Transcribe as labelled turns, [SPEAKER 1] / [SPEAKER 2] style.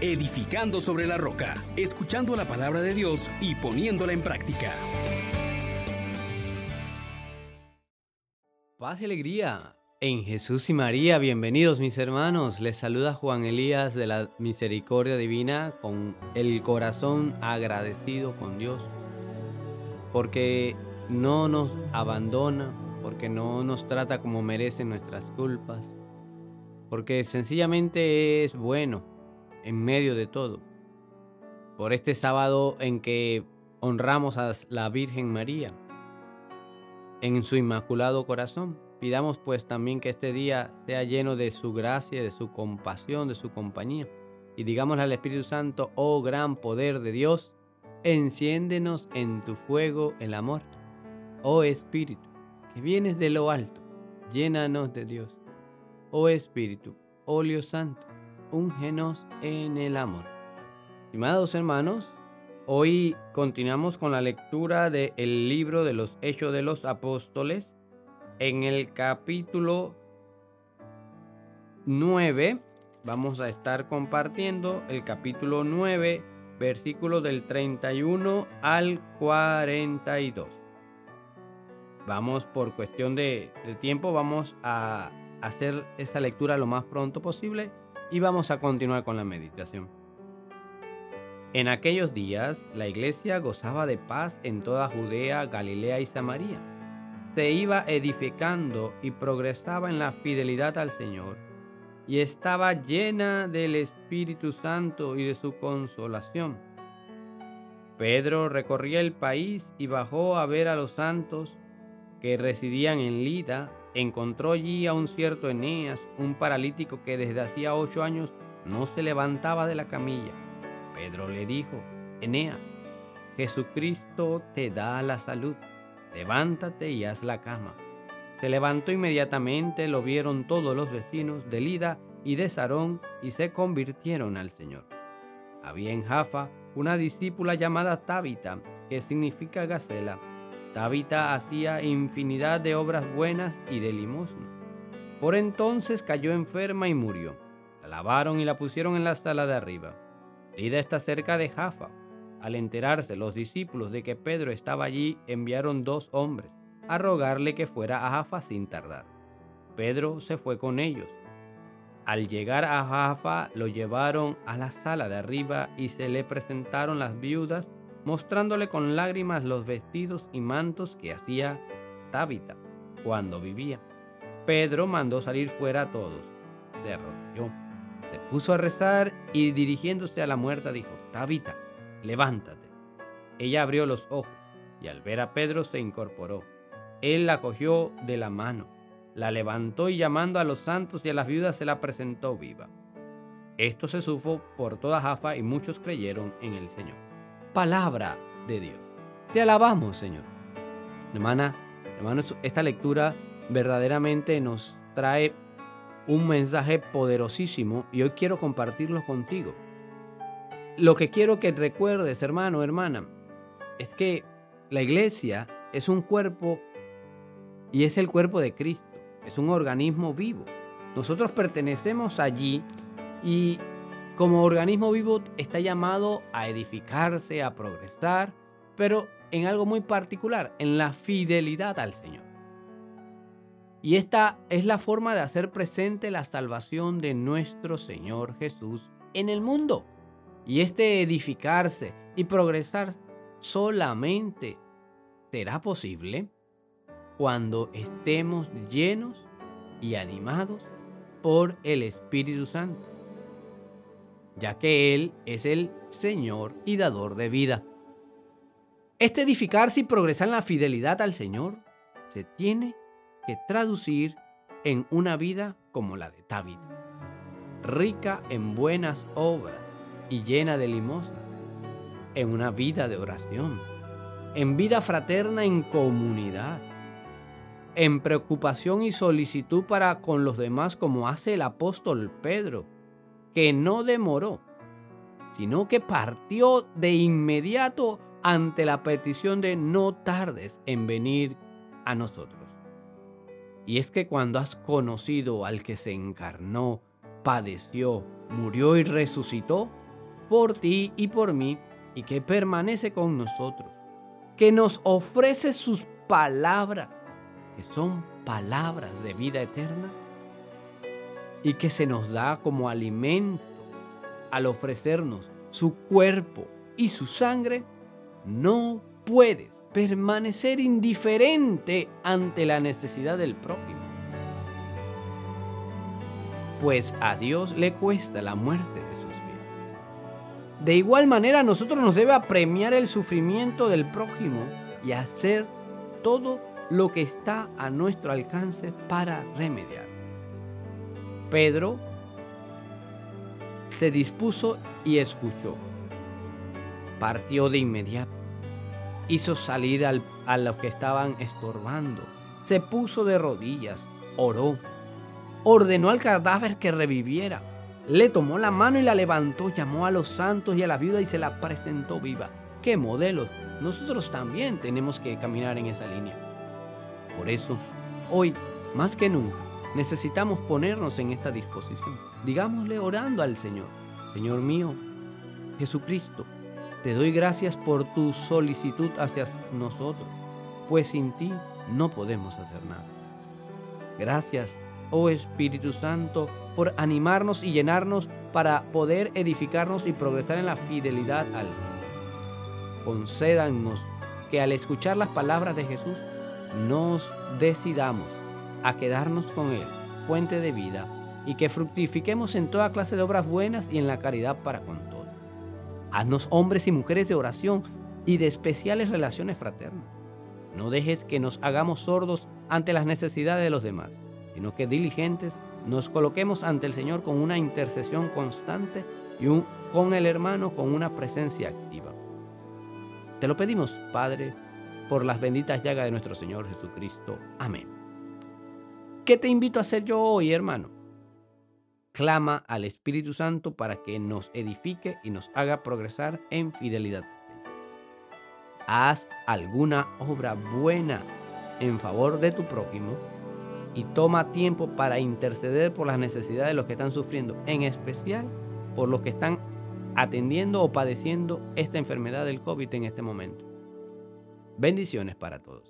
[SPEAKER 1] edificando sobre la roca, escuchando la palabra de Dios y poniéndola en práctica.
[SPEAKER 2] Paz y alegría en Jesús y María. Bienvenidos mis hermanos. Les saluda Juan Elías de la Misericordia Divina con el corazón agradecido con Dios. Porque no nos abandona, porque no nos trata como merecen nuestras culpas, porque sencillamente es bueno en medio de todo. Por este sábado en que honramos a la Virgen María en su inmaculado corazón. Pidamos pues también que este día sea lleno de su gracia, de su compasión, de su compañía. Y digámosle al Espíritu Santo, oh gran poder de Dios, enciéndenos en tu fuego el amor. Oh Espíritu, que vienes de lo alto, llénanos de Dios. Oh Espíritu, óleo santo, úngenos en el amor. Estimados hermanos, hoy continuamos con la lectura del libro de los Hechos de los Apóstoles en el capítulo 9. Vamos a estar compartiendo el capítulo 9, versículos del 31 al 42. Vamos por cuestión de, de tiempo, vamos a hacer esa lectura lo más pronto posible y vamos a continuar con la meditación. En aquellos días la iglesia gozaba de paz en toda Judea, Galilea y Samaria. Se iba edificando y progresaba en la fidelidad al Señor y estaba llena del Espíritu Santo y de su consolación. Pedro recorría el país y bajó a ver a los santos que residían en Lida encontró allí a un cierto Eneas, un paralítico que desde hacía ocho años no se levantaba de la camilla. Pedro le dijo, Eneas, Jesucristo te da la salud, levántate y haz la cama. Se levantó inmediatamente, lo vieron todos los vecinos de Lida y de Sarón y se convirtieron al Señor. Había en Jafa una discípula llamada Tábita, que significa Gacela Tabita hacía infinidad de obras buenas y de limosna. Por entonces cayó enferma y murió. La lavaron y la pusieron en la sala de arriba. Lida está cerca de Jafa. Al enterarse los discípulos de que Pedro estaba allí, enviaron dos hombres a rogarle que fuera a Jafa sin tardar. Pedro se fue con ellos. Al llegar a Jafa lo llevaron a la sala de arriba y se le presentaron las viudas mostrándole con lágrimas los vestidos y mantos que hacía Tabita cuando vivía. Pedro mandó salir fuera a todos. De Se puso a rezar y dirigiéndose a la muerta dijo, Tabita, levántate. Ella abrió los ojos y al ver a Pedro se incorporó. Él la cogió de la mano, la levantó y llamando a los santos y a las viudas se la presentó viva. Esto se supo por toda Jafa y muchos creyeron en el Señor palabra de Dios. Te alabamos, Señor. Hermana, hermanos, esta lectura verdaderamente nos trae un mensaje poderosísimo y hoy quiero compartirlo contigo. Lo que quiero que recuerdes, hermano, hermana, es que la iglesia es un cuerpo y es el cuerpo de Cristo, es un organismo vivo. Nosotros pertenecemos allí y como organismo vivo está llamado a edificarse, a progresar, pero en algo muy particular, en la fidelidad al Señor. Y esta es la forma de hacer presente la salvación de nuestro Señor Jesús en el mundo. Y este edificarse y progresar solamente será posible cuando estemos llenos y animados por el Espíritu Santo ya que Él es el Señor y dador de vida. Este edificarse y progresar en la fidelidad al Señor se tiene que traducir en una vida como la de David, rica en buenas obras y llena de limosna, en una vida de oración, en vida fraterna en comunidad, en preocupación y solicitud para con los demás como hace el apóstol Pedro que no demoró, sino que partió de inmediato ante la petición de no tardes en venir a nosotros. Y es que cuando has conocido al que se encarnó, padeció, murió y resucitó, por ti y por mí y que permanece con nosotros, que nos ofrece sus palabras, que son palabras de vida eterna y que se nos da como alimento al ofrecernos su cuerpo y su sangre, no puedes permanecer indiferente ante la necesidad del prójimo. Pues a Dios le cuesta la muerte de sus vidas. De igual manera, a nosotros nos debe apremiar el sufrimiento del prójimo y hacer todo lo que está a nuestro alcance para remediar. Pedro se dispuso y escuchó. Partió de inmediato. Hizo salir a los que estaban estorbando. Se puso de rodillas, oró. Ordenó al cadáver que reviviera. Le tomó la mano y la levantó, llamó a los santos y a la viuda y se la presentó viva. ¡Qué modelos! Nosotros también tenemos que caminar en esa línea. Por eso, hoy, más que nunca, necesitamos ponernos en esta disposición. Digámosle orando al Señor. Señor mío, Jesucristo, te doy gracias por tu solicitud hacia nosotros, pues sin ti no podemos hacer nada. Gracias, oh Espíritu Santo, por animarnos y llenarnos para poder edificarnos y progresar en la fidelidad al Señor. Concédanos que al escuchar las palabras de Jesús nos decidamos a quedarnos con Él, fuente de vida, y que fructifiquemos en toda clase de obras buenas y en la caridad para con todos. Haznos hombres y mujeres de oración y de especiales relaciones fraternas. No dejes que nos hagamos sordos ante las necesidades de los demás, sino que diligentes nos coloquemos ante el Señor con una intercesión constante y con el hermano con una presencia activa. Te lo pedimos, Padre, por las benditas llagas de nuestro Señor Jesucristo. Amén. ¿Qué te invito a hacer yo hoy, hermano? Clama al Espíritu Santo para que nos edifique y nos haga progresar en fidelidad. Haz alguna obra buena en favor de tu prójimo y toma tiempo para interceder por las necesidades de los que están sufriendo, en especial por los que están atendiendo o padeciendo esta enfermedad del COVID en este momento. Bendiciones para todos.